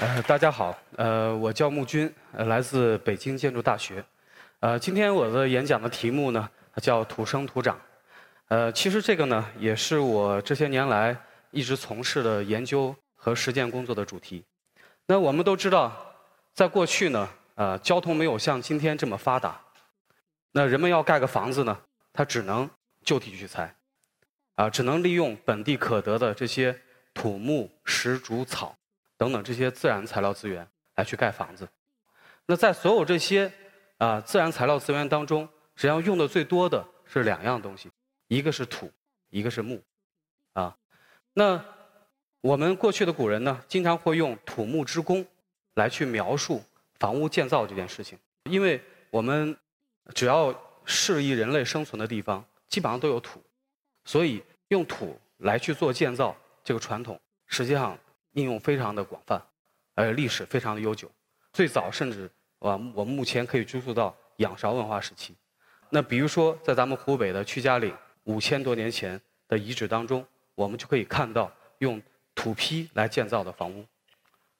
呃，大家好，呃，我叫穆军，呃，来自北京建筑大学。呃，今天我的演讲的题目呢叫“土生土长”。呃，其实这个呢也是我这些年来一直从事的研究和实践工作的主题。那我们都知道，在过去呢，呃，交通没有像今天这么发达，那人们要盖个房子呢，他只能就地取材，啊，只能利用本地可得的这些土木、石、竹、草。等等这些自然材料资源来去盖房子，那在所有这些啊自然材料资源当中，实际上用的最多的是两样东西，一个是土，一个是木，啊，那我们过去的古人呢，经常会用土木之工来去描述房屋建造这件事情，因为我们只要适宜人类生存的地方，基本上都有土，所以用土来去做建造这个传统，实际上。应用非常的广泛，而且历史非常的悠久。最早甚至啊，我们目前可以追溯到仰韶文化时期。那比如说，在咱们湖北的屈家岭五千多年前的遗址当中，我们就可以看到用土坯来建造的房屋。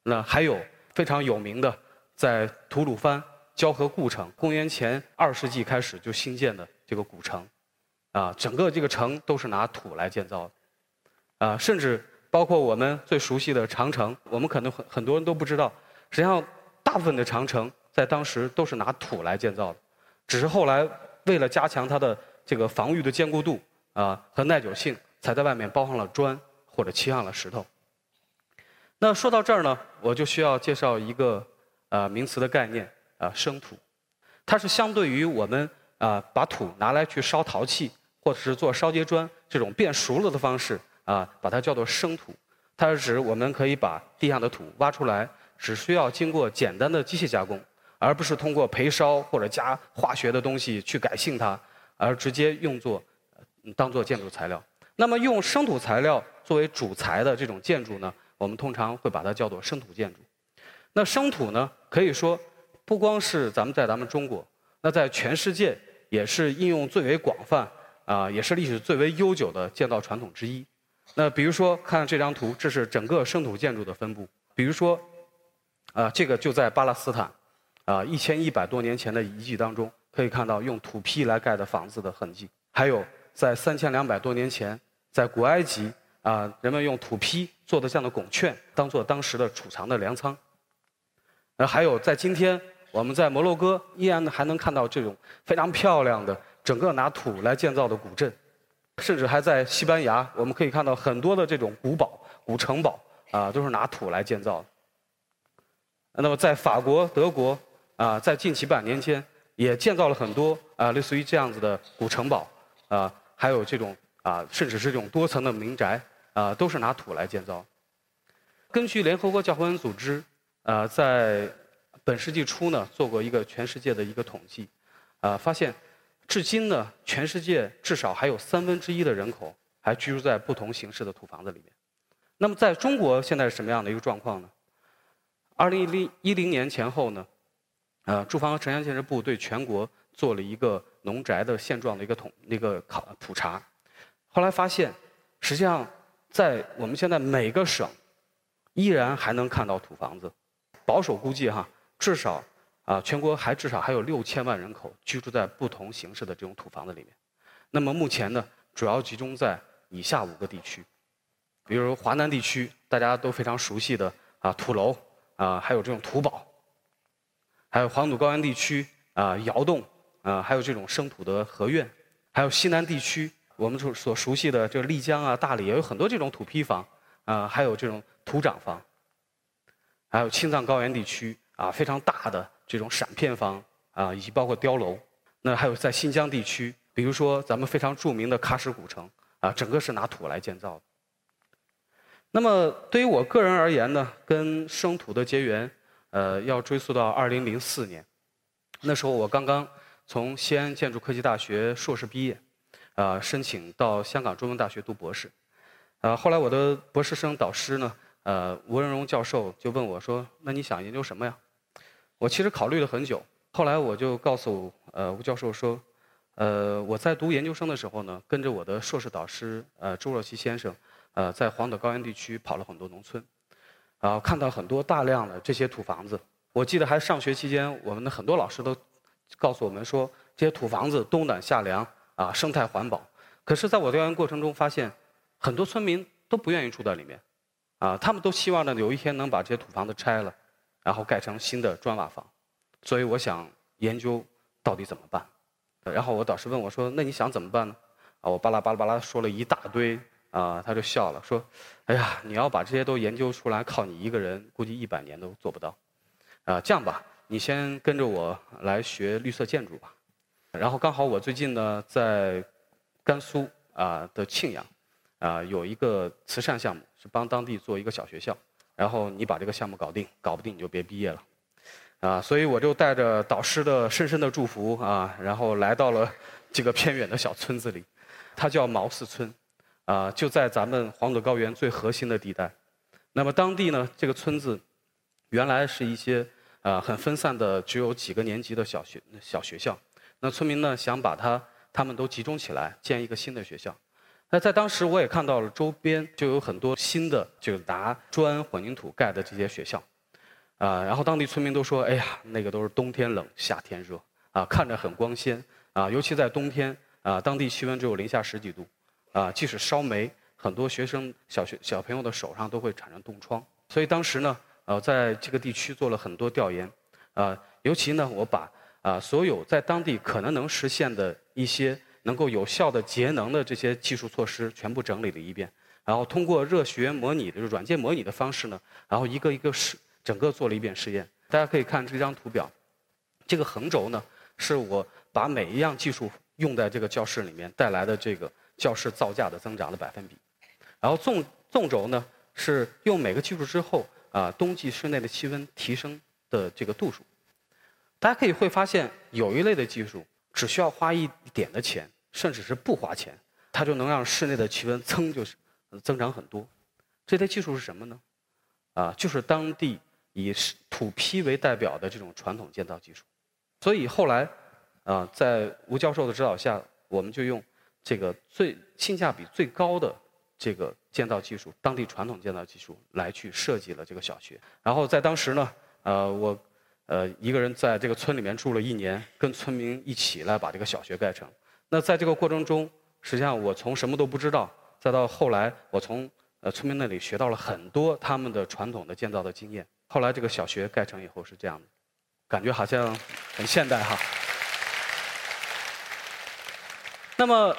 那还有非常有名的，在吐鲁番交河故城，公元前二世纪开始就兴建的这个古城，啊，整个这个城都是拿土来建造的，啊，甚至。包括我们最熟悉的长城，我们可能很很多人都不知道，实际上大部分的长城在当时都是拿土来建造的，只是后来为了加强它的这个防御的坚固度啊和耐久性，才在外面包上了砖或者漆上了石头。那说到这儿呢，我就需要介绍一个呃名词的概念啊生土，它是相对于我们啊把土拿来去烧陶器或者是做烧结砖这种变熟了的方式。啊，把它叫做生土，它是指我们可以把地上的土挖出来，只需要经过简单的机械加工，而不是通过焙烧或者加化学的东西去改性它，而直接用作当做建筑材料。那么用生土材料作为主材的这种建筑呢，我们通常会把它叫做生土建筑。那生土呢，可以说不光是咱们在咱们中国，那在全世界也是应用最为广泛啊，也是历史最为悠久的建造传统之一。那比如说，看这张图，这是整个生土建筑的分布。比如说，啊，这个就在巴勒斯坦，啊，一千一百多年前的遗迹当中，可以看到用土坯来盖的房子的痕迹。还有，在三千两百多年前，在古埃及，啊，人们用土坯做的这样的拱券，当做当时的储藏的粮仓。呃，还有在今天，我们在摩洛哥依然还能看到这种非常漂亮的整个拿土来建造的古镇。甚至还在西班牙，我们可以看到很多的这种古堡、古城堡啊，都是拿土来建造的。那么在法国、德国啊，在近几百年间也建造了很多啊，类似于这样子的古城堡啊，还有这种啊，甚至是这种多层的民宅啊，都是拿土来建造。根据联合国教科文组织啊，在本世纪初呢，做过一个全世界的一个统计啊，发现。至今呢，全世界至少还有三分之一的人口还居住在不同形式的土房子里面。那么在中国现在是什么样的一个状况呢？二零一零一零年前后呢，呃，住房和城乡建设部对全国做了一个农宅的现状的一个统那个考普查，后来发现，实际上在我们现在每个省，依然还能看到土房子，保守估计哈，至少。啊，全国还至少还有六千万人口居住在不同形式的这种土房子里面。那么目前呢，主要集中在以下五个地区，比如华南地区，大家都非常熟悉的啊土楼啊，还有这种土堡；还有黄土高原地区啊窑洞啊，还有这种生土的合院；还有西南地区，我们所所熟悉的这个丽江啊、大理也有很多这种土坯房啊，还有这种土长房；还有青藏高原地区啊，非常大的。这种闪片房啊，以及包括碉楼，那还有在新疆地区，比如说咱们非常著名的喀什古城啊，整个是拿土来建造的。那么对于我个人而言呢，跟生土的结缘，呃，要追溯到二零零四年，那时候我刚刚从西安建筑科技大学硕士毕业，啊，申请到香港中文大学读博士，啊，后来我的博士生导师呢，呃，吴仁荣教授就问我说：“那你想研究什么呀？”我其实考虑了很久，后来我就告诉呃吴教授说，呃我在读研究生的时候呢，跟着我的硕士导师呃周若琪先生，呃在黄土高原地区跑了很多农村，啊，看到很多大量的这些土房子。我记得还上学期间，我们的很多老师都告诉我们说，这些土房子冬暖夏凉啊，生态环保。可是，在我调研过程中发现，很多村民都不愿意住在里面，啊，他们都希望呢有一天能把这些土房子拆了，然后盖成新的砖瓦房。所以，我想研究到底怎么办。然后我导师问我说：“那你想怎么办呢？”啊，我巴拉巴拉巴拉说了一大堆，啊，他就笑了，说：“哎呀，你要把这些都研究出来，靠你一个人，估计一百年都做不到。啊，这样吧，你先跟着我来学绿色建筑吧。然后刚好我最近呢在甘肃啊的庆阳，啊有一个慈善项目，是帮当地做一个小学校。然后你把这个项目搞定，搞不定你就别毕业了。啊，所以我就带着导师的深深的祝福啊，然后来到了这个偏远的小村子里。”它叫毛寺村，啊，就在咱们黄土高原最核心的地带。那么当地呢，这个村子原来是一些啊很分散的，只有几个年级的小学小学校。那村民呢想把它他们都集中起来，建一个新的学校。那在当时我也看到了周边就有很多新的就拿砖混凝土盖的这些学校，啊，然后当地村民都说：“哎呀，那个都是冬天冷，夏天热，啊，看着很光鲜，啊，尤其在冬天。”啊，当地气温只有零下十几度，啊，即使烧煤，很多学生、小学小朋友的手上都会产生冻疮。所以当时呢，呃，在这个地区做了很多调研，啊，尤其呢，我把啊所有在当地可能能实现的一些能够有效的节能的这些技术措施全部整理了一遍，然后通过热学模拟的软件模拟的方式呢，然后一个一个试，整个做了一遍试验。大家可以看这张图表，这个横轴呢，是我把每一样技术。用在这个教室里面带来的这个教室造价的增长的百分比，然后纵纵轴呢是用每个技术之后啊冬季室内的气温提升的这个度数。大家可以会发现有一类的技术只需要花一点的钱，甚至是不花钱，它就能让室内的气温噌就是增长很多。这类技术是什么呢？啊，就是当地以土坯为代表的这种传统建造技术。所以后来。啊，在吴教授的指导下，我们就用这个最性价比最高的这个建造技术，当地传统建造技术来去设计了这个小学。然后在当时呢，呃，我呃一个人在这个村里面住了一年，跟村民一起来把这个小学盖成。那在这个过程中，实际上我从什么都不知道，再到后来我从呃村民那里学到了很多他们的传统的建造的经验。后来这个小学盖成以后是这样的，感觉好像很现代哈。那么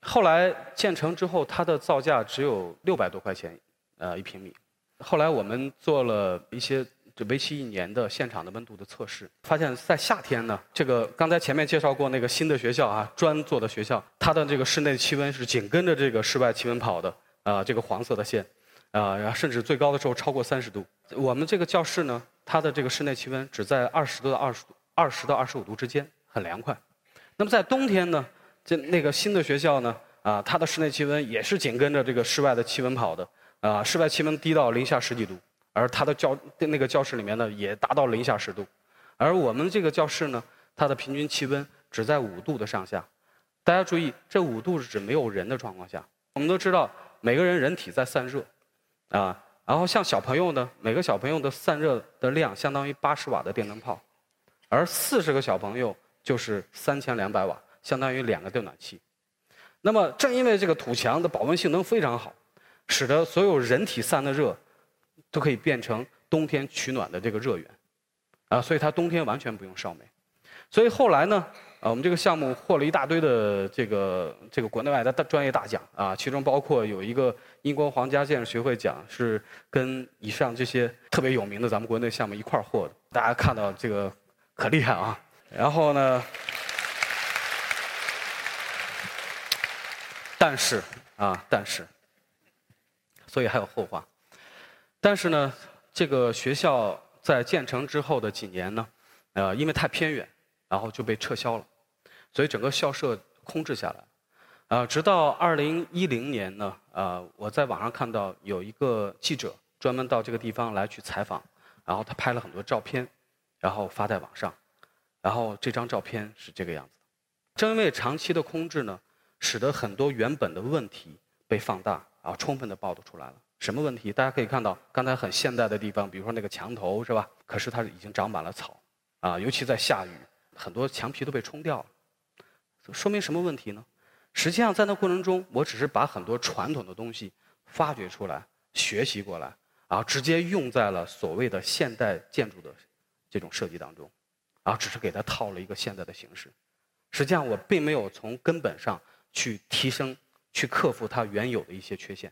后来建成之后，它的造价只有六百多块钱，呃，一平米。后来我们做了一些这为期一年的现场的温度的测试，发现，在夏天呢，这个刚才前面介绍过那个新的学校啊，砖做的学校，它的这个室内气温是紧跟着这个室外气温跑的，啊，这个黄色的线，啊，然后甚至最高的时候超过三十度。我们这个教室呢，它的这个室内气温只在二十度到二十二十到二十五度之间，很凉快。那么在冬天呢？这那个新的学校呢，啊，它的室内气温也是紧跟着这个室外的气温跑的，啊，室外气温低到零下十几度，而它的教那个教室里面呢也达到零下十度，而我们这个教室呢，它的平均气温只在五度的上下。大家注意，这五度是指没有人的状况下。我们都知道，每个人人体在散热，啊，然后像小朋友呢，每个小朋友的散热的量相当于八十瓦的电灯泡，而四十个小朋友就是三千两百瓦。相当于两个电暖气，那么正因为这个土墙的保温性能非常好，使得所有人体散的热都可以变成冬天取暖的这个热源，啊，所以它冬天完全不用烧煤。所以后来呢，啊，我们这个项目获了一大堆的这个这个国内外的大专业大奖啊，其中包括有一个英国皇家建筑学会奖，是跟以上这些特别有名的咱们国内项目一块儿获的。大家看到这个可厉害啊！然后呢？但是啊，但是，所以还有后话。但是呢，这个学校在建成之后的几年呢，呃，因为太偏远，然后就被撤销了，所以整个校舍空置下来。呃，直到二零一零年呢，呃，我在网上看到有一个记者专门到这个地方来去采访，然后他拍了很多照片，然后发在网上，然后这张照片是这个样子的。正因为长期的空置呢。使得很多原本的问题被放大，然后充分的暴露出来了。什么问题？大家可以看到，刚才很现代的地方，比如说那个墙头是吧？可是它已经长满了草，啊，尤其在下雨，很多墙皮都被冲掉了。说明什么问题呢？实际上在那过程中，我只是把很多传统的东西发掘出来、学习过来，然后直接用在了所谓的现代建筑的这种设计当中，然后只是给它套了一个现代的形式。实际上我并没有从根本上去提升、去克服它原有的一些缺陷。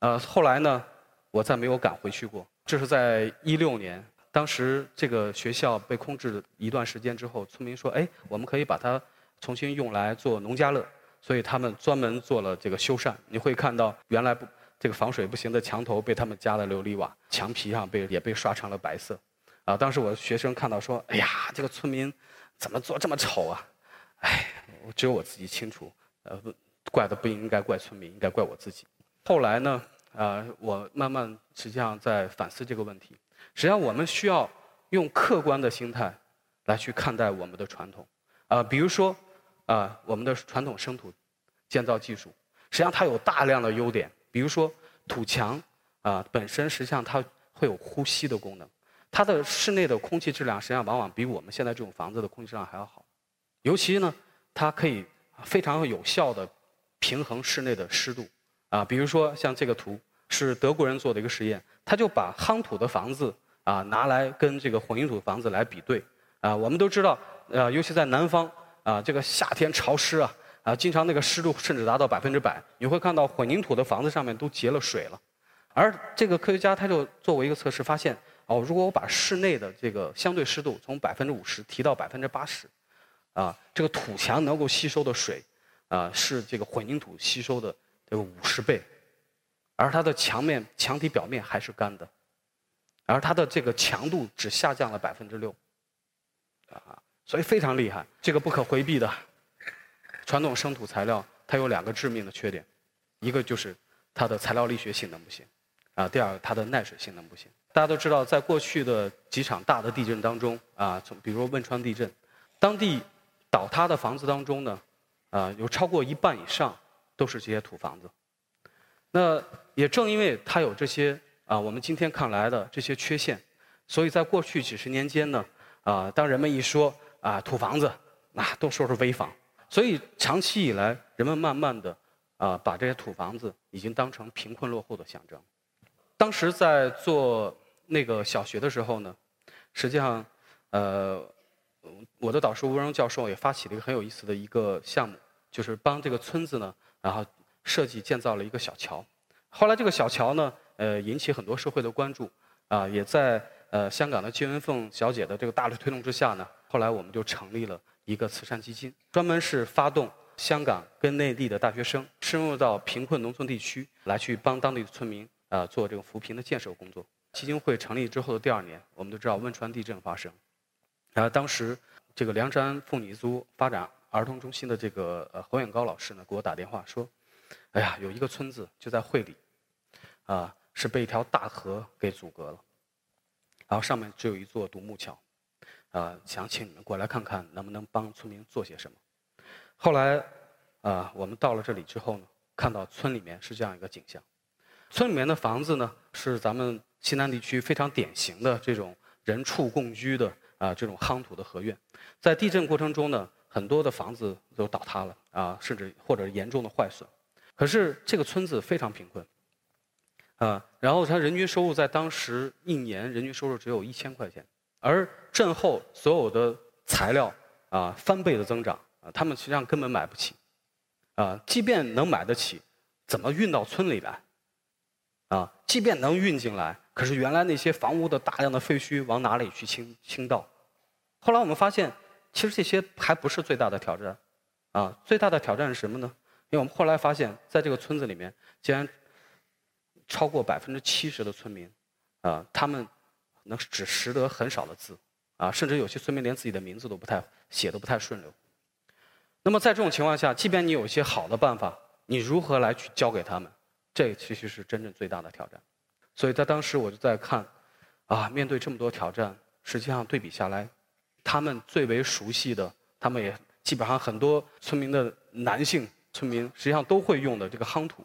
呃，后来呢，我再没有赶回去过。这是在一六年，当时这个学校被空置一段时间之后，村民说：“哎，我们可以把它重新用来做农家乐。”所以他们专门做了这个修缮。你会看到原来不这个防水不行的墙头被他们加了琉璃瓦，墙皮上被也被刷成了白色。啊，当时我的学生看到说：“哎呀，这个村民怎么做这么丑啊？”哎，只有我自己清楚。呃，怪的不应该怪村民，应该怪我自己。后来呢，呃，我慢慢实际上在反思这个问题。实际上，我们需要用客观的心态来去看待我们的传统。啊，比如说，啊，我们的传统生土建造技术，实际上它有大量的优点。比如说，土墙啊，本身实际上它会有呼吸的功能，它的室内的空气质量实际上往往比我们现在这种房子的空气质量还要好。尤其呢，它可以非常有效的平衡室内的湿度。啊，比如说像这个图是德国人做的一个实验，他就把夯土的房子啊拿来跟这个混凝土房子来比对。啊，我们都知道，呃，尤其在南方啊，这个夏天潮湿啊，啊，经常那个湿度甚至达到百分之百。你会看到混凝土的房子上面都结了水了。而这个科学家他就做过一个测试，发现哦，如果我把室内的这个相对湿度从百分之五十提到百分之八十，啊，这个土墙能够吸收的水啊，是这个混凝土吸收的。有五十倍，而它的墙面、墙体表面还是干的，而它的这个强度只下降了百分之六，啊，所以非常厉害。这个不可回避的，传统生土材料它有两个致命的缺点，一个就是它的材料力学性能不行，啊，第二个它的耐水性能不行。大家都知道，在过去的几场大的地震当中，啊，从比如汶川地震，当地倒塌的房子当中呢，啊，有超过一半以上。都是这些土房子，那也正因为它有这些啊，我们今天看来的这些缺陷，所以在过去几十年间呢，啊，当人们一说啊土房子，那都说是危房，所以长期以来，人们慢慢的啊把这些土房子已经当成贫困落后的象征。当时在做那个小学的时候呢，实际上，呃，我的导师吴荣教授也发起了一个很有意思的一个项目，就是帮这个村子呢。然后设计建造了一个小桥，后来这个小桥呢，呃，引起很多社会的关注，啊，也在呃香港的金文凤小姐的这个大力推动之下呢，后来我们就成立了一个慈善基金，专门是发动香港跟内地的大学生深入到贫困农村地区，来去帮当地的村民啊做这个扶贫的建设工作。基金会成立之后的第二年，我们都知道汶川地震发生，然后当时这个梁山妇女族发展。儿童中心的这个呃侯远高老师呢，给我打电话说：“哎呀，有一个村子就在会里，啊，是被一条大河给阻隔了，然后上面只有一座独木桥，啊，想请你们过来看看，能不能帮村民做些什么。”后来，啊，我们到了这里之后呢，看到村里面是这样一个景象，村里面的房子呢是咱们西南地区非常典型的这种人畜共居的啊这种夯土的合院，在地震过程中呢。很多的房子都倒塌了啊，甚至或者严重的坏损。可是这个村子非常贫困，啊，然后他人均收入在当时一年人均收入只有一千块钱，而震后所有的材料啊翻倍的增长啊，他们实际上根本买不起，啊，即便能买得起，怎么运到村里来？啊，即便能运进来，可是原来那些房屋的大量的废墟往哪里去倾倾倒？后来我们发现。其实这些还不是最大的挑战，啊，最大的挑战是什么呢？因为我们后来发现，在这个村子里面，竟然超过百分之七十的村民，啊，他们能只识得很少的字，啊，甚至有些村民连自己的名字都不太写的不太顺溜。那么在这种情况下，即便你有一些好的办法，你如何来去教给他们？这其实是真正最大的挑战。所以在当时我就在看，啊，面对这么多挑战，实际上对比下来。他们最为熟悉的，他们也基本上很多村民的男性村民实际上都会用的这个夯土，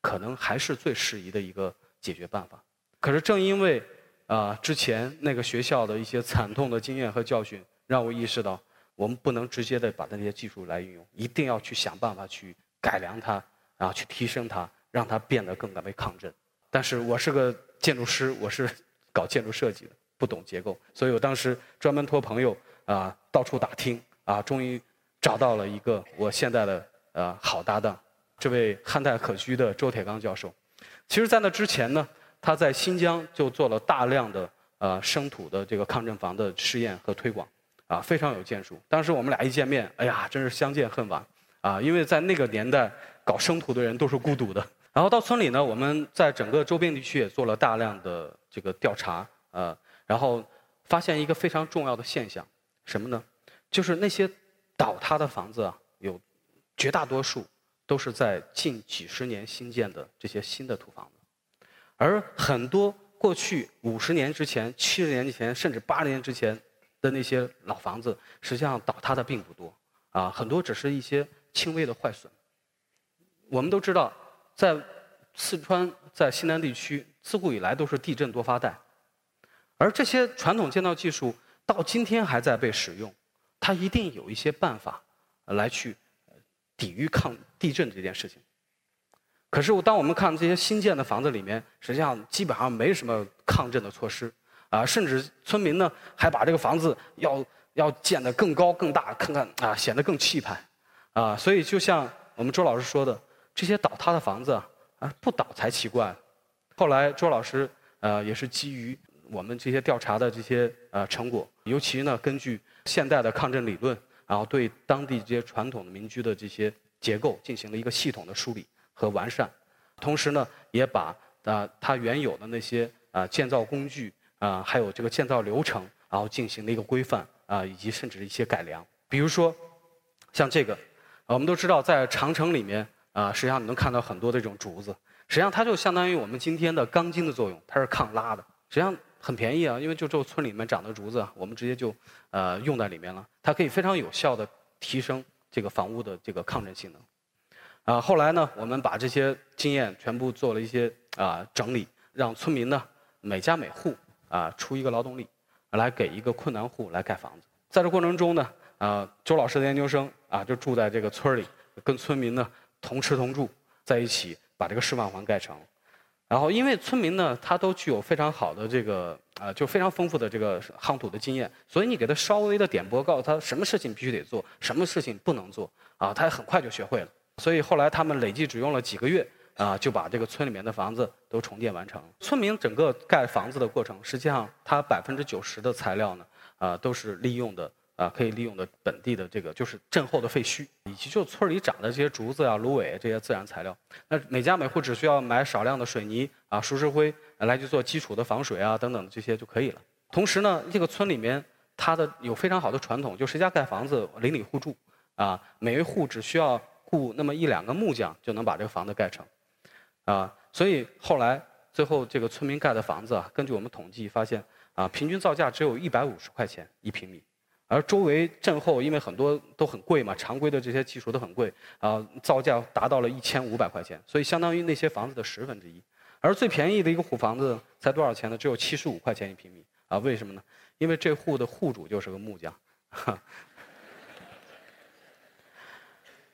可能还是最适宜的一个解决办法。可是正因为啊之前那个学校的一些惨痛的经验和教训，让我意识到，我们不能直接的把那些技术来运用，一定要去想办法去改良它，然后去提升它，让它变得更加为抗震。但是我是个建筑师，我是搞建筑设计的，不懂结构，所以我当时专门托朋友啊到处打听啊，终于找到了一个我现在的呃好搭档，这位汉代可居的周铁刚教授。其实，在那之前呢，他在新疆就做了大量的呃生土的这个抗震房的试验和推广，啊，非常有建树。当时我们俩一见面，哎呀，真是相见恨晚啊！因为在那个年代，搞生土的人都是孤独的。然后到村里呢，我们在整个周边地区也做了大量的这个调查，呃，然后发现一个非常重要的现象，什么呢？就是那些倒塌的房子啊，有绝大多数都是在近几十年新建的这些新的土房子，而很多过去五十年之前、七十年前，甚至八十年之前的那些老房子，实际上倒塌的并不多，啊，很多只是一些轻微的坏损。我们都知道。在四川，在西南地区，自古以来都是地震多发带，而这些传统建造技术到今天还在被使用，它一定有一些办法来去抵御抗地震这件事情。可是，当我们看这些新建的房子里面，实际上基本上没什么抗震的措施啊，甚至村民呢还把这个房子要要建得更高更大，看看啊显得更气派啊。所以，就像我们周老师说的。这些倒塌的房子啊，不倒才奇怪。后来周老师呃也是基于我们这些调查的这些呃成果，尤其呢根据现代的抗震理论，然后对当地这些传统的民居的这些结构进行了一个系统的梳理和完善，同时呢也把啊它原有的那些啊建造工具啊还有这个建造流程，然后进行了一个规范啊以及甚至一些改良。比如说像这个，我们都知道在长城里面。啊，实际上你能看到很多这种竹子，实际上它就相当于我们今天的钢筋的作用，它是抗拉的。实际上很便宜啊，因为就这村里面长的竹子，我们直接就呃用在里面了，它可以非常有效的提升这个房屋的这个抗震性能。啊，后来呢，我们把这些经验全部做了一些啊整理，让村民呢每家每户啊出一个劳动力，来给一个困难户来盖房子。在这过程中呢，啊，周老师的研究生啊就住在这个村里，跟村民呢。同吃同住在一起，把这个示范房盖成。然后，因为村民呢，他都具有非常好的这个啊，就非常丰富的这个夯土的经验，所以你给他稍微的点拨，告诉他什么事情必须得做，什么事情不能做，啊，他很快就学会了。所以后来他们累计只用了几个月，啊，就把这个村里面的房子都重建完成。村民整个盖房子的过程，实际上他百分之九十的材料呢，啊，都是利用的。啊，可以利用的本地的这个就是震后的废墟，以及就村里长的这些竹子啊、芦苇这些自然材料。那每家每户只需要买少量的水泥啊、熟石灰来去做基础的防水啊等等这些就可以了。同时呢，这个村里面它的有非常好的传统，就谁家盖房子邻里互助啊，每一户只需要雇那么一两个木匠就能把这个房子盖成啊。所以后来最后这个村民盖的房子啊，根据我们统计发现啊，平均造价只有一百五十块钱一平米。而周围震后，因为很多都很贵嘛，常规的这些技术都很贵，啊，造价达到了一千五百块钱，所以相当于那些房子的十分之一。而最便宜的一个虎房子才多少钱呢？只有七十五块钱一平米。啊，为什么呢？因为这户的户主就是个木匠。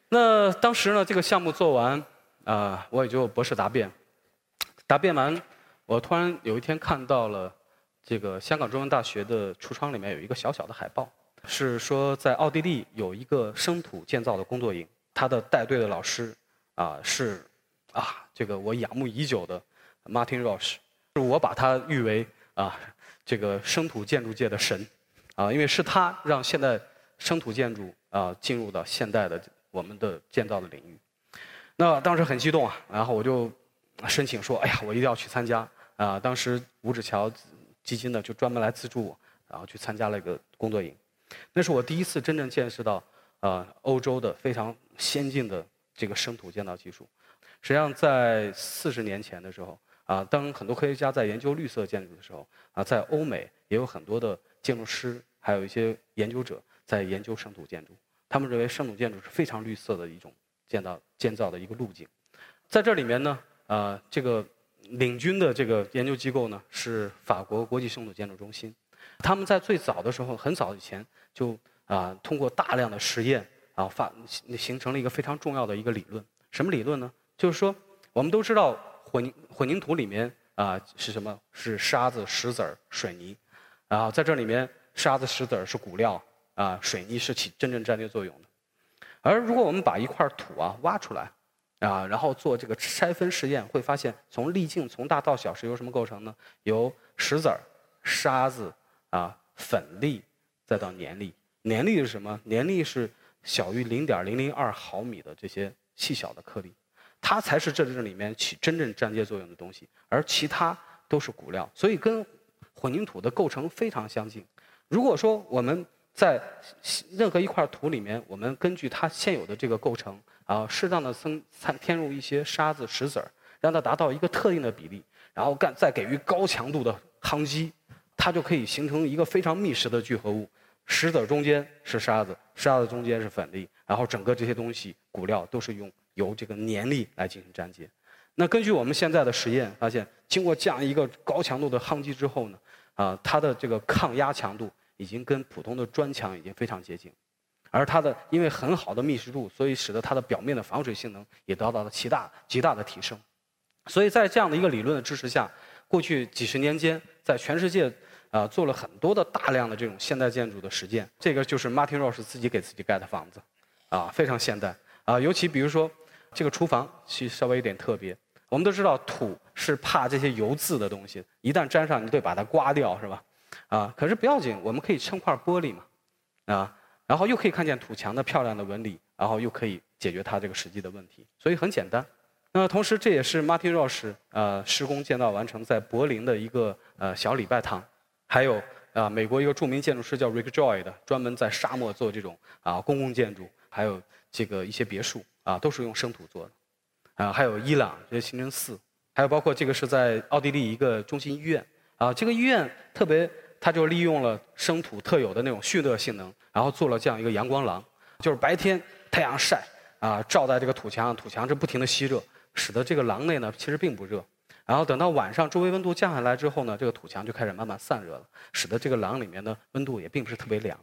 那当时呢，这个项目做完，啊，我也就博士答辩。答辩完，我突然有一天看到了这个香港中文大学的橱窗里面有一个小小的海报。是说，在奥地利有一个生土建造的工作营，他的带队的老师啊是啊，这个我仰慕已久的 Martin Roche，是我把他誉为啊这个生土建筑界的神啊，因为是他让现代生土建筑啊进入到现代的我们的建造的领域。那当时很激动啊，然后我就申请说，哎呀，我一定要去参加啊！当时五指桥基金呢就专门来资助我，然后去参加了一个工作营。那是我第一次真正见识到，啊，欧洲的非常先进的这个生土建造技术。实际上，在四十年前的时候，啊，当很多科学家在研究绿色建筑的时候，啊，在欧美也有很多的建筑师，还有一些研究者在研究生土建筑。他们认为生土建筑是非常绿色的一种建造建造的一个路径。在这里面呢，呃，这个领军的这个研究机构呢是法国国际生土建筑中心。他们在最早的时候，很早以前就啊通过大量的实验啊发形形成了一个非常重要的一个理论。什么理论呢？就是说，我们都知道混混凝土里面啊是什么？是沙子、石子儿、水泥。啊，在这里面，沙子、石子儿是骨料啊，水泥是起真正粘接作用的。而如果我们把一块土啊挖出来。啊，然后做这个拆分试验，会发现从粒径从大到小是由什么构成呢？由石子儿、沙子啊、粉粒，再到粘粒。粘粒是什么？粘粒是小于零点零零二毫米的这些细小的颗粒，它才是这这里面起真正粘接作用的东西，而其他都是骨料。所以跟混凝土的构成非常相近。如果说我们在任何一块土里面，我们根据它现有的这个构成。啊，适当的增掺添入一些沙子、石子儿，让它达到一个特定的比例，然后干再给予高强度的夯击，它就可以形成一个非常密实的聚合物。石子中间是沙子，沙子中间是粉粒，然后整个这些东西骨料都是用由这个粘力来进行粘接。那根据我们现在的实验发现，经过这样一个高强度的夯击之后呢，啊，它的这个抗压强度已经跟普通的砖墙已经非常接近。而它的因为很好的密实度，所以使得它的表面的防水性能也得到了极大极大的提升。所以在这样的一个理论的支持下，过去几十年间，在全世界啊做了很多的大量的这种现代建筑的实践。这个就是 Martin Rose 自己给自己盖的房子，啊，非常现代啊。尤其比如说这个厨房，其实稍微有点特别。我们都知道土是怕这些油渍的东西，一旦沾上，你得把它刮掉，是吧？啊，可是不要紧，我们可以撑块玻璃嘛，啊。然后又可以看见土墙的漂亮的纹理，然后又可以解决它这个实际的问题，所以很简单。那同时这也是 Martin Rose 呃施工建造完成在柏林的一个呃小礼拜堂，还有啊美国一个著名建筑师叫 Rick Joy 的，专门在沙漠做这种啊公共建筑，还有这个一些别墅啊都是用生土做的，啊还有伊朗这些清真寺，还有包括这个是在奥地利一个中心医院啊这个医院特别。他就利用了生土特有的那种蓄热性能，然后做了这样一个阳光廊，就是白天太阳晒啊，照在这个土墙上，土墙是不停的吸热，使得这个廊内呢其实并不热。然后等到晚上周围温度降下来之后呢，这个土墙就开始慢慢散热了，使得这个廊里面的温度也并不是特别凉，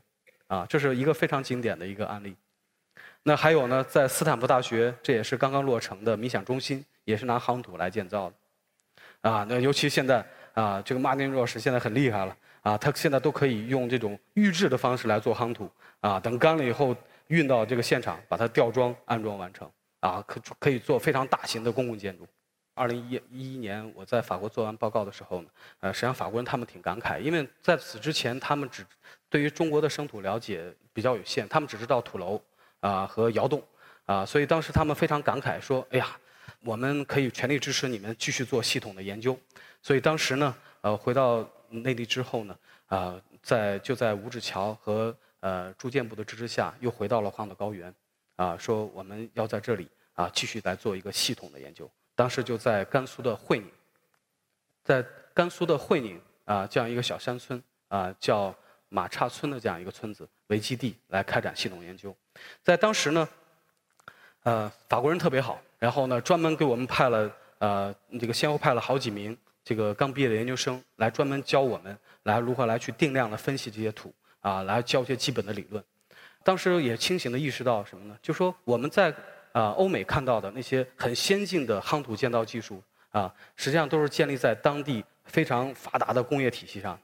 啊，这是一个非常经典的一个案例。那还有呢，在斯坦福大学，这也是刚刚落成的冥想中心，也是拿夯土来建造的，啊，那尤其现在啊，这个马丁若是现在很厉害了。啊，他现在都可以用这种预制的方式来做夯土，啊，等干了以后运到这个现场，把它吊装安装完成，啊，可可以做非常大型的公共建筑。二零一一年我在法国做完报告的时候呢，呃，实际上法国人他们挺感慨，因为在此之前他们只对于中国的生土了解比较有限，他们只知道土楼啊和窑洞，啊，所以当时他们非常感慨说，哎呀，我们可以全力支持你们继续做系统的研究。所以当时呢，呃，回到。内地之后呢，啊，在就在吴志桥和呃住建部的支持下，又回到了黄岛高原，啊，说我们要在这里啊继续来做一个系统的研究。当时就在甘肃的会宁，在甘肃的会宁啊这样一个小山村啊叫马岔村的这样一个村子为基地来开展系统研究。在当时呢，呃法国人特别好，然后呢专门给我们派了呃这个先后派了好几名。这个刚毕业的研究生来专门教我们来如何来去定量的分析这些土啊，来教一些基本的理论。当时也清醒的意识到什么呢？就说我们在啊欧美看到的那些很先进的夯土建造技术啊，实际上都是建立在当地非常发达的工业体系上，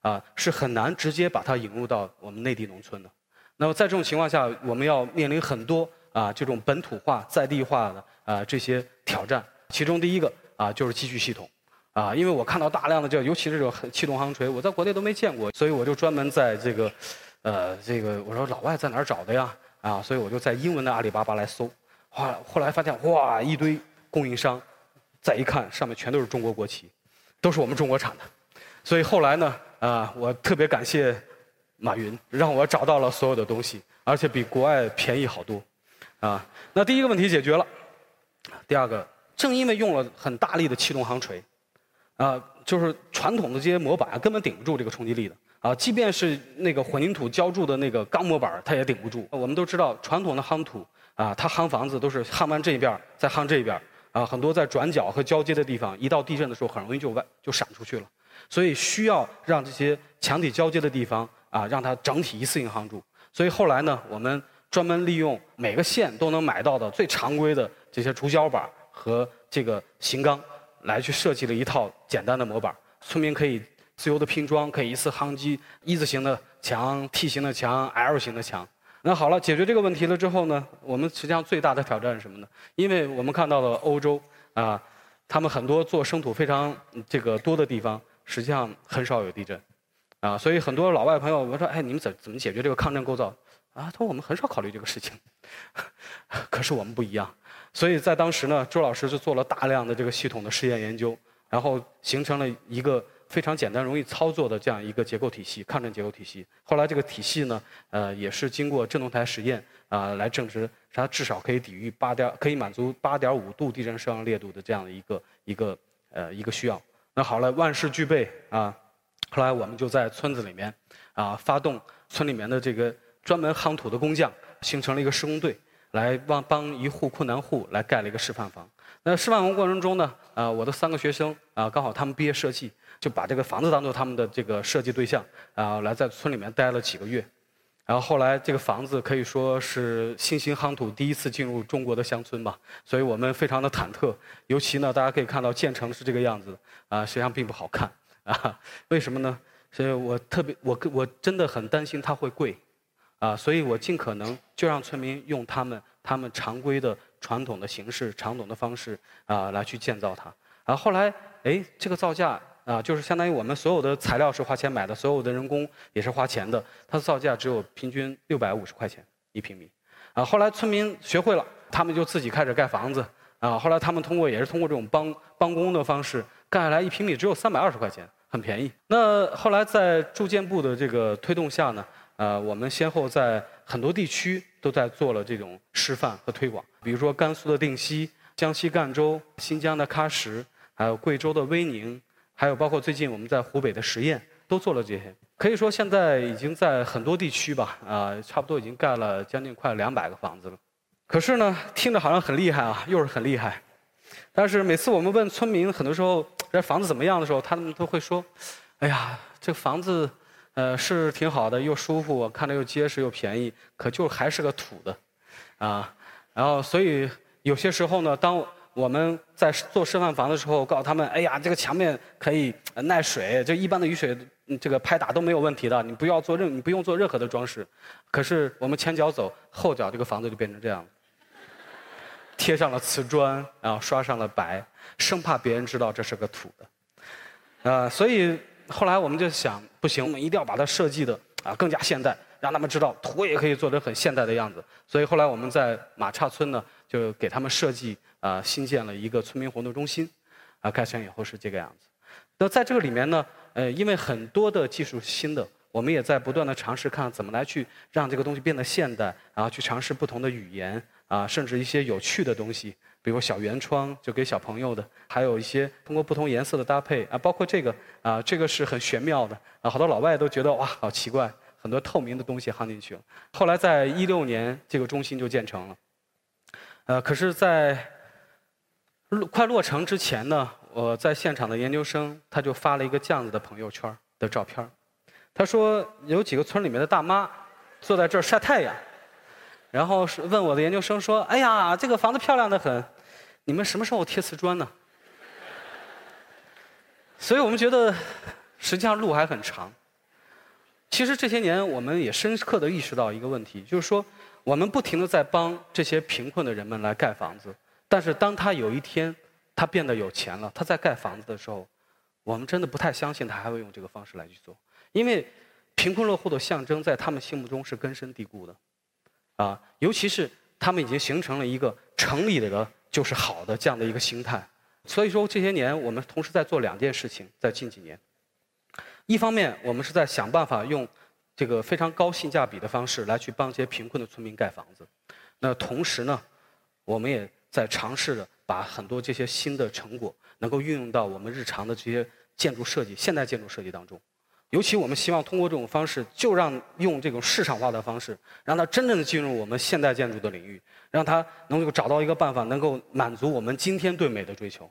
啊是很难直接把它引入到我们内地农村的。那么在这种情况下，我们要面临很多啊这种本土化、在地化的啊这些挑战。其中第一个啊就是机具系统。啊，因为我看到大量的这，尤其是这种气动夯锤，我在国内都没见过，所以我就专门在这个，呃，这个我说老外在哪儿找的呀？啊，所以我就在英文的阿里巴巴来搜，后来发现哇，一堆供应商，再一看上面全都是中国国旗，都是我们中国产的，所以后来呢，啊，我特别感谢马云，让我找到了所有的东西，而且比国外便宜好多，啊，那第一个问题解决了，第二个，正因为用了很大力的气动夯锤。啊，就是传统的这些模板根本顶不住这个冲击力的啊，即便是那个混凝土浇筑的那个钢模板，它也顶不住。我们都知道，传统的夯土啊，它夯房子都是夯完这一边再夯这一边啊，很多在转角和交接的地方，一到地震的时候很容易就外就闪出去了。所以需要让这些墙体交接的地方啊，让它整体一次性夯住。所以后来呢，我们专门利用每个县都能买到的最常规的这些竹胶板和这个型钢，来去设计了一套简单的模板，村民可以自由的拼装，可以一次夯击一字形的墙、T 型的墙、L 型的墙。那好了，解决这个问题了之后呢，我们实际上最大的挑战是什么呢？因为我们看到了欧洲啊，他们很多做生土非常这个多的地方。实际上很少有地震，啊，所以很多老外朋友我说，哎，你们怎怎么解决这个抗震构造？啊，他说我们很少考虑这个事情。可是我们不一样，所以在当时呢，周老师就做了大量的这个系统的实验研究，然后形成了一个非常简单、容易操作的这样一个结构体系——抗震结构体系。后来这个体系呢，呃，也是经过振动台实验啊来证实，它至少可以抵御八点，可以满足八点五度地震伤亡烈度的这样的一个一个呃一个需要。那好了，万事俱备啊！后来我们就在村子里面啊，发动村里面的这个专门夯土的工匠，形成了一个施工队，来帮帮一户困难户来盖了一个示范房。那示范房过程中呢，啊，我的三个学生啊，刚好他们毕业设计，就把这个房子当做他们的这个设计对象啊，来在村里面待了几个月。然后后来这个房子可以说是新型夯土第一次进入中国的乡村吧，所以我们非常的忐忑。尤其呢，大家可以看到建成是这个样子，啊，实际上并不好看，啊，为什么呢？所以我特别，我我真的很担心它会贵，啊，所以我尽可能就让村民用他们他们常规的传统的形式、传统的方式啊来去建造它。啊，后来哎，这个造价。啊，就是相当于我们所有的材料是花钱买的，所有的人工也是花钱的，它的造价只有平均六百五十块钱一平米。啊，后来村民学会了，他们就自己开始盖房子。啊，后来他们通过也是通过这种帮帮工的方式盖下来，一平米只有三百二十块钱，很便宜。那后来在住建部的这个推动下呢，呃，我们先后在很多地区都在做了这种示范和推广，比如说甘肃的定西、江西赣州、新疆的喀什，还有贵州的威宁。还有包括最近我们在湖北的实验都做了这些，可以说现在已经在很多地区吧，啊，差不多已经盖了将近快两百个房子了。可是呢，听着好像很厉害啊，又是很厉害。但是每次我们问村民，很多时候这房子怎么样的时候，他们都会说：“哎呀，这房子，呃，是挺好的，又舒服，看着又结实又便宜，可就还是个土的，啊。”然后所以有些时候呢，当我们在做示范房的时候，告诉他们：“哎呀，这个墙面可以耐水，就一般的雨水这个拍打都没有问题的，你不要做任，你不用做任何的装饰。”可是我们前脚走，后脚这个房子就变成这样，贴上了瓷砖，然后刷上了白，生怕别人知道这是个土的。啊，所以后来我们就想，不行，我们一定要把它设计的啊更加现代，让他们知道土也可以做成很现代的样子。所以后来我们在马岔村呢，就给他们设计。啊，新建了一个村民活动中心，啊，盖成以后是这个样子。那在这个里面呢，呃，因为很多的技术新的，我们也在不断的尝试，看怎么来去让这个东西变得现代，然后去尝试不同的语言，啊，甚至一些有趣的东西，比如小圆窗，就给小朋友的，还有一些通过不同颜色的搭配，啊，包括这个，啊，这个是很玄妙的，啊，好多老外都觉得哇，好奇怪，很多透明的东西夯进去了。后来在一六年，这个中心就建成了，呃，可是，在落快落成之前呢，我在现场的研究生他就发了一个这样子的朋友圈的照片他说有几个村里面的大妈坐在这儿晒太阳，然后是问我的研究生说：“哎呀，这个房子漂亮的很，你们什么时候贴瓷砖呢？”所以我们觉得实际上路还很长。其实这些年我们也深刻的意识到一个问题，就是说我们不停的在帮这些贫困的人们来盖房子。但是当他有一天他变得有钱了，他在盖房子的时候，我们真的不太相信他还会用这个方式来去做，因为贫困落户的象征在他们心目中是根深蒂固的，啊，尤其是他们已经形成了一个城里的人就是好的这样的一个心态。所以说这些年我们同时在做两件事情，在近几年，一方面我们是在想办法用这个非常高性价比的方式来去帮这些贫困的村民盖房子，那同时呢，我们也。在尝试着把很多这些新的成果能够运用到我们日常的这些建筑设计、现代建筑设计当中，尤其我们希望通过这种方式，就让用这种市场化的方式，让它真正的进入我们现代建筑的领域，让它能够找到一个办法，能够满足我们今天对美的追求。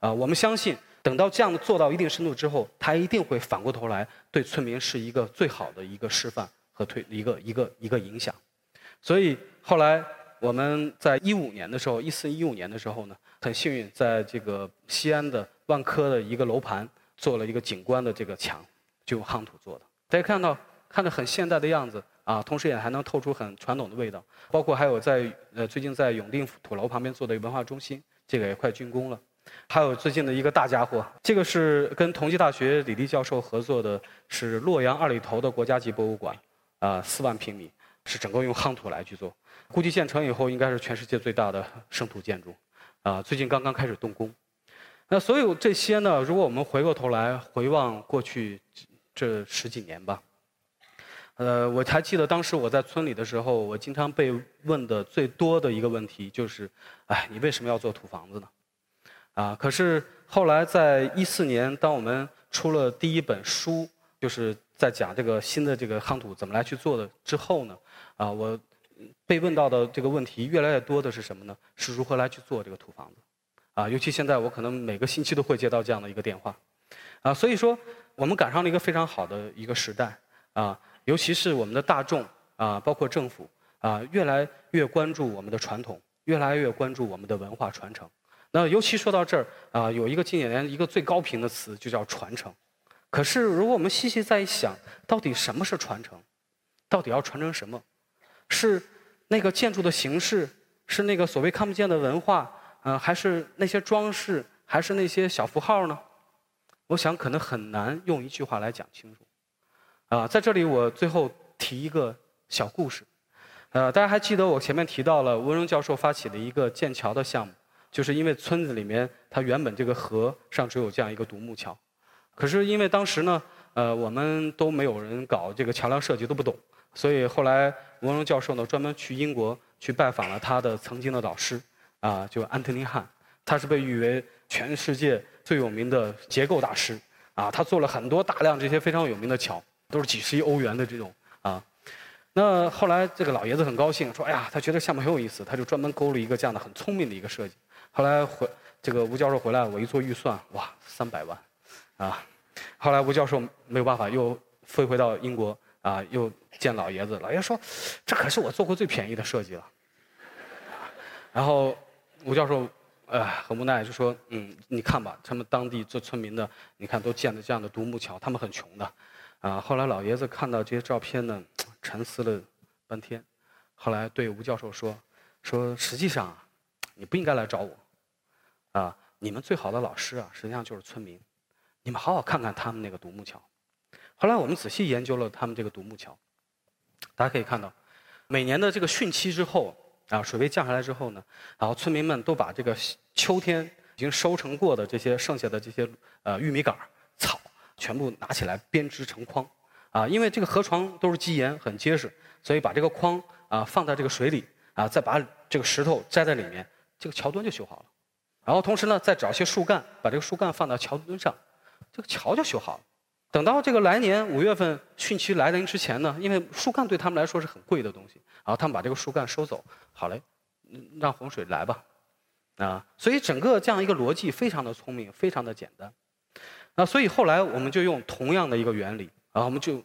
啊，我们相信，等到这样的做到一定深度之后，它一定会反过头来对村民是一个最好的一个示范和推一个一个一个影响。所以后来我们在一五年的时候，一四一五年的时候呢，很幸运在这个西安的万科的一个楼盘做了一个景观的这个墙。就用夯土做的，大家看到看着很现代的样子啊，同时也还能透出很传统的味道。包括还有在呃最近在永定土楼旁边做的文化中心，这个也快竣工了。还有最近的一个大家伙，这个是跟同济大学李立教授合作的，是洛阳二里头的国家级博物馆，啊，四万平米，是整个用夯土来去做，估计建成以后应该是全世界最大的生土建筑，啊，最近刚刚开始动工。那所有这些呢，如果我们回过头来回望过去。这十几年吧，呃，我还记得当时我在村里的时候，我经常被问的最多的一个问题就是：哎，你为什么要做土房子呢？啊，可是后来在一四年，当我们出了第一本书，就是在讲这个新的这个夯土怎么来去做的之后呢，啊，我被问到的这个问题越来越多的是什么呢？是如何来去做这个土房子？啊，尤其现在我可能每个星期都会接到这样的一个电话，啊，所以说。我们赶上了一个非常好的一个时代啊，尤其是我们的大众啊，包括政府啊，越来越关注我们的传统，越来越关注我们的文化传承。那尤其说到这儿啊，有一个近几年一个最高频的词就叫传承。可是如果我们细细再一想，到底什么是传承？到底要传承什么？是那个建筑的形式？是那个所谓看不见的文化？呃，还是那些装饰？还是那些小符号呢？我想可能很难用一句话来讲清楚，啊，在这里我最后提一个小故事，呃，大家还记得我前面提到了温荣教授发起的一个建桥的项目，就是因为村子里面它原本这个河上只有这样一个独木桥，可是因为当时呢，呃，我们都没有人搞这个桥梁设计都不懂，所以后来温荣教授呢专门去英国去拜访了他的曾经的导师，啊，就安特尼汉，他是被誉为全世界。最有名的结构大师，啊，他做了很多大量这些非常有名的桥，都是几十亿欧元的这种啊。那后来这个老爷子很高兴，说：“哎呀，他觉得项目很有意思，他就专门勾了一个这样的很聪明的一个设计。”后来回这个吴教授回来，我一做预算，哇，三百万，啊。后来吴教授没有办法，又飞回到英国啊，又见老爷子。老爷子说：“这可是我做过最便宜的设计了。”然后吴教授。呃，很无奈，就说，嗯，你看吧，他们当地做村民的，你看都建的这样的独木桥，他们很穷的，啊，后来老爷子看到这些照片呢，沉思了半天，后来对吴教授说，说实际上啊，你不应该来找我，啊，你们最好的老师啊，实际上就是村民，你们好好看看他们那个独木桥。后来我们仔细研究了他们这个独木桥，大家可以看到，每年的这个汛期之后。啊，水位降下来之后呢，然后村民们都把这个秋天已经收成过的这些剩下的这些呃玉米杆草，全部拿起来编织成筐。啊，因为这个河床都是基岩，很结实，所以把这个筐啊放在这个水里，啊再把这个石头栽在里面，这个桥墩就修好了。然后同时呢，再找些树干，把这个树干放到桥墩上，这个桥就修好了。等到这个来年五月份汛期来临之前呢，因为树干对他们来说是很贵的东西，然后他们把这个树干收走，好嘞，让洪水来吧，啊，所以整个这样一个逻辑非常的聪明，非常的简单，那所以后来我们就用同样的一个原理，然后我们就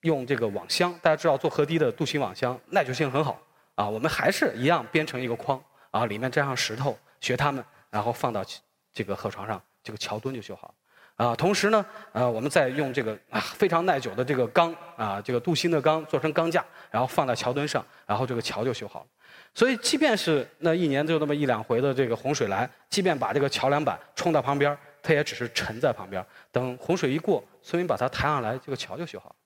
用这个网箱，大家知道做河堤的镀锌网箱耐久性很好，啊，我们还是一样编成一个框，啊，里面沾上石头，学他们，然后放到这个河床上，这个桥墩就修好了。啊，同时呢，呃，我们再用这个啊非常耐久的这个钢啊，这个镀锌的钢做成钢架，然后放在桥墩上，然后这个桥就修好了。所以，即便是那一年就那么一两回的这个洪水来，即便把这个桥梁板冲到旁边，它也只是沉在旁边。等洪水一过，村民把它抬上来，这个桥就修好了。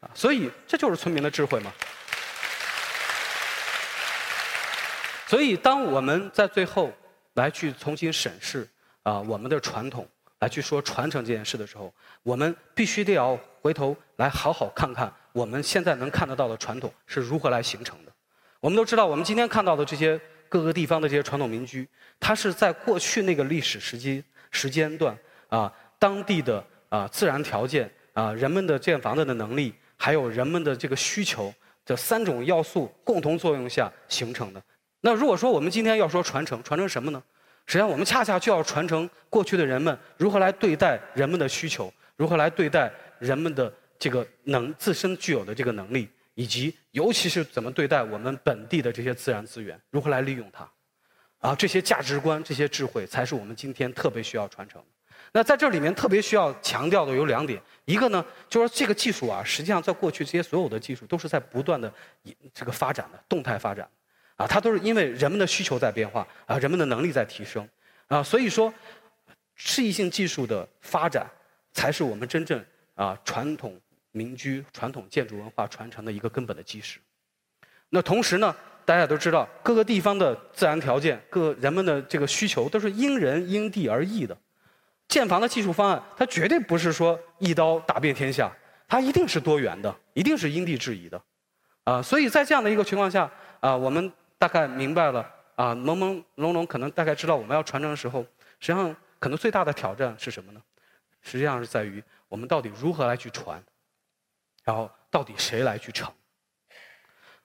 啊，所以这就是村民的智慧嘛。所以，当我们在最后来去重新审视啊我们的传统。来去说传承这件事的时候，我们必须得要回头来好好看看我们现在能看得到的传统是如何来形成的。我们都知道，我们今天看到的这些各个地方的这些传统民居，它是在过去那个历史时期时间段啊，当地的啊自然条件啊人们的建房子的能力，还有人们的这个需求这三种要素共同作用下形成的。那如果说我们今天要说传承，传承什么呢？实际上，我们恰恰就要传承过去的人们如何来对待人们的需求，如何来对待人们的这个能自身具有的这个能力，以及尤其是怎么对待我们本地的这些自然资源，如何来利用它。啊，这些价值观、这些智慧，才是我们今天特别需要传承。那在这里面特别需要强调的有两点，一个呢，就是说这个技术啊，实际上在过去这些所有的技术都是在不断的这个发展的动态发展，啊，它都是因为人们的需求在变化，啊，人们的能力在提升，啊，所以说，适宜性技术的发展，才是我们真正啊传统民居、传统建筑文化传承的一个根本的基石。那同时呢？大家都知道，各个地方的自然条件、各人们的这个需求都是因人因地而异的。建房的技术方案，它绝对不是说一刀打遍天下，它一定是多元的，一定是因地制宜的。啊，所以在这样的一个情况下，啊，我们大概明白了，啊，朦朦胧胧可能大概知道我们要传承的时候，实际上可能最大的挑战是什么呢？实际上是在于我们到底如何来去传，然后到底谁来去承。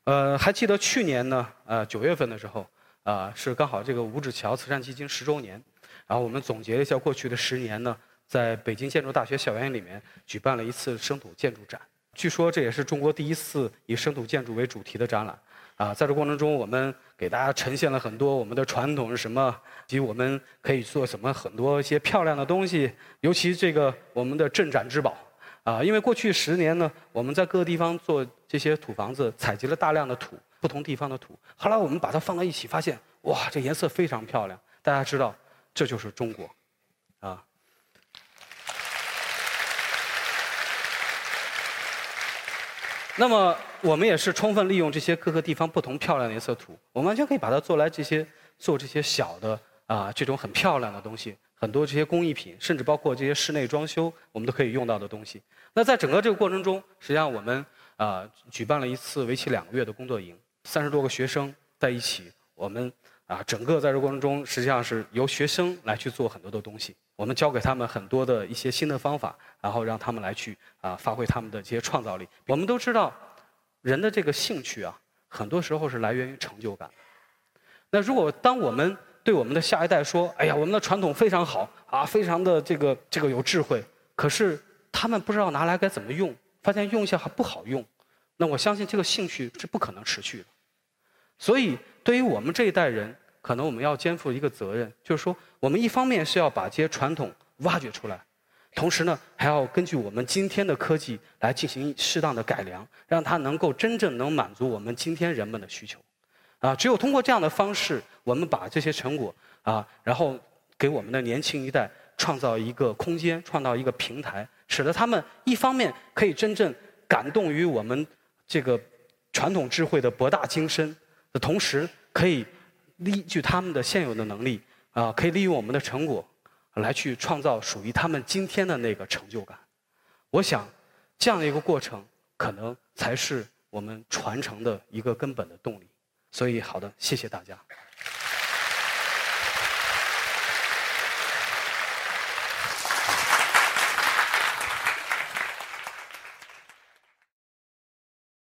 呃，还记得去年呢，呃，九月份的时候，啊，是刚好这个五指桥慈善基金十周年，然后我们总结了一下过去的十年呢，在北京建筑大学校园里面举办了一次生土建筑展。据说这也是中国第一次以生土建筑为主题的展览。啊，在这过程中，我们给大家呈现了很多我们的传统是什么，及我们可以做什么很多一些漂亮的东西，尤其这个我们的镇展之宝。啊，因为过去十年呢，我们在各个地方做这些土房子，采集了大量的土，不同地方的土。后来我们把它放到一起，发现哇，这颜色非常漂亮。大家知道，这就是中国，啊。那么我们也是充分利用这些各个地方不同漂亮的颜色土，我们完全可以把它做来这些做这些小的啊这种很漂亮的东西。很多这些工艺品，甚至包括这些室内装修，我们都可以用到的东西。那在整个这个过程中，实际上我们啊举办了一次为期两个月的工作营，三十多个学生在一起，我们啊整个在这过程中，实际上是由学生来去做很多的东西。我们教给他们很多的一些新的方法，然后让他们来去啊发挥他们的这些创造力。我们都知道，人的这个兴趣啊，很多时候是来源于成就感。那如果当我们对我们的下一代说：“哎呀，我们的传统非常好啊，非常的这个这个有智慧。”可是他们不知道拿来该怎么用，发现用一下还不好用。那我相信这个兴趣是不可能持续的。所以，对于我们这一代人，可能我们要肩负一个责任，就是说，我们一方面是要把这些传统挖掘出来，同时呢，还要根据我们今天的科技来进行适当的改良，让它能够真正能满足我们今天人们的需求。啊，只有通过这样的方式，我们把这些成果啊，然后给我们的年轻一代创造一个空间，创造一个平台，使得他们一方面可以真正感动于我们这个传统智慧的博大精深的同时，可以依据他们的现有的能力啊，可以利用我们的成果来去创造属于他们今天的那个成就感。我想，这样的一个过程，可能才是我们传承的一个根本的动力。所以，好的，谢谢大家。